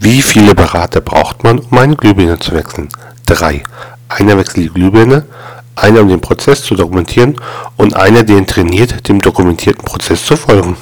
Wie viele Berater braucht man, um eine Glühbirne zu wechseln? 3. Einer wechselt die Glühbirne, einer um den Prozess zu dokumentieren und einer, den trainiert, dem dokumentierten Prozess zu folgen.